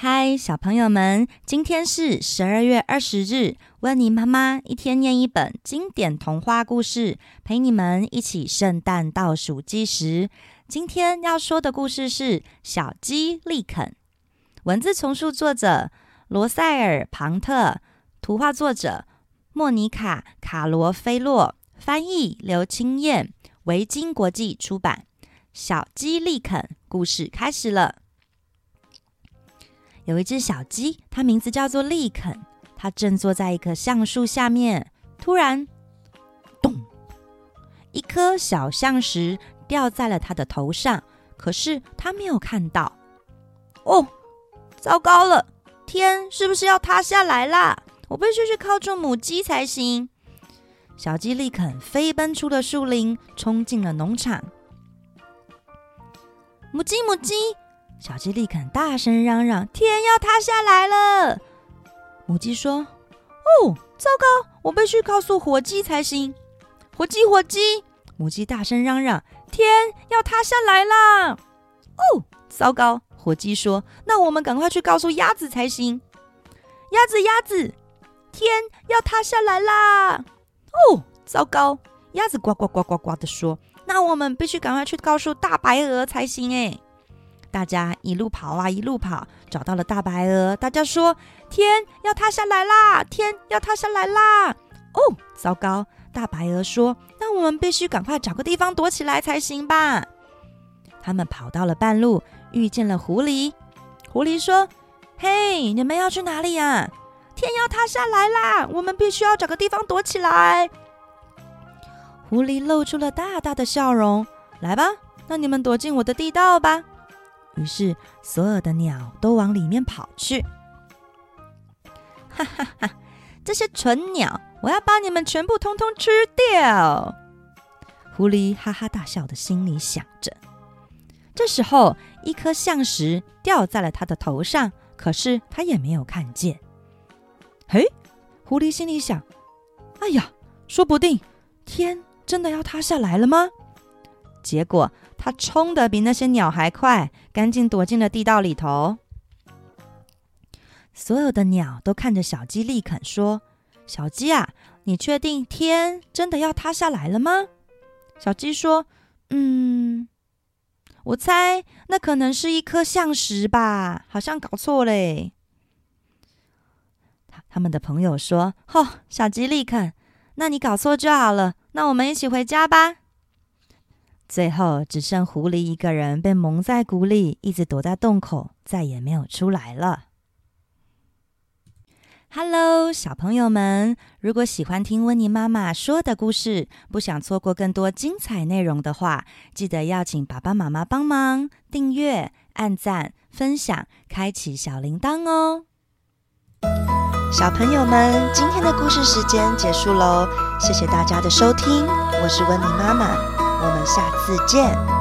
嗨，小朋友们，今天是十二月二十日。温妮妈妈一天念一本经典童话故事，陪你们一起圣诞倒数计时。今天要说的故事是《小鸡立肯》，文字重述作者罗塞尔·庞特，图画作者莫妮卡·卡罗菲洛，翻译刘清燕，维京国际出版。小鸡立肯，故事开始了。有一只小鸡，它名字叫做利肯。它正坐在一棵橡树下面，突然，咚！一颗小橡石掉在了它的头上。可是它没有看到。哦，糟糕了！天是不是要塌下来啦？我必须去靠住母鸡才行。小鸡利肯飞奔出了树林，冲进了农场。母鸡，母鸡！小鸡立肯大声嚷嚷：“天要塌下来了！”母鸡说：“哦，糟糕，我必须告诉火鸡才行。”火鸡，火鸡！母鸡大声嚷嚷：“天要塌下来啦！”哦，糟糕，火鸡说：“那我们赶快去告诉鸭子才行。”鸭子，鸭子，天要塌下来啦！哦，糟糕，鸭子呱呱呱呱呱的说：“那我们必须赶快去告诉大白鹅才行。”哎。大家一路跑啊，一路跑，找到了大白鹅。大家说：“天要塌下来啦！天要塌下来啦！”哦，糟糕！大白鹅说：“那我们必须赶快找个地方躲起来才行吧？”他们跑到了半路，遇见了狐狸。狐狸说：“嘿，你们要去哪里呀？天要塌下来啦！我们必须要找个地方躲起来。”狐狸露出了大大的笑容：“来吧，那你们躲进我的地道吧。”于是，所有的鸟都往里面跑去。哈哈哈！这些蠢鸟，我要把你们全部通通吃掉！狐狸哈哈大笑的心里想着。这时候，一颗橡石掉在了他的头上，可是他也没有看见。嘿，狐狸心里想：哎呀，说不定天真的要塌下来了吗？结果。他冲得比那些鸟还快，赶紧躲进了地道里头。所有的鸟都看着小鸡立肯说：“小鸡啊，你确定天真的要塌下来了吗？”小鸡说：“嗯，我猜那可能是一颗象石吧，好像搞错嘞。”他他们的朋友说：“吼，小鸡立肯，那你搞错就好了，那我们一起回家吧。”最后只剩狐狸一个人被蒙在鼓里，一直躲在洞口，再也没有出来了。Hello，小朋友们，如果喜欢听温妮妈妈说的故事，不想错过更多精彩内容的话，记得要请爸爸妈妈帮忙订阅、按赞、分享、开启小铃铛哦。小朋友们，今天的故事时间结束喽，谢谢大家的收听，我是温妮妈妈。我们下次见。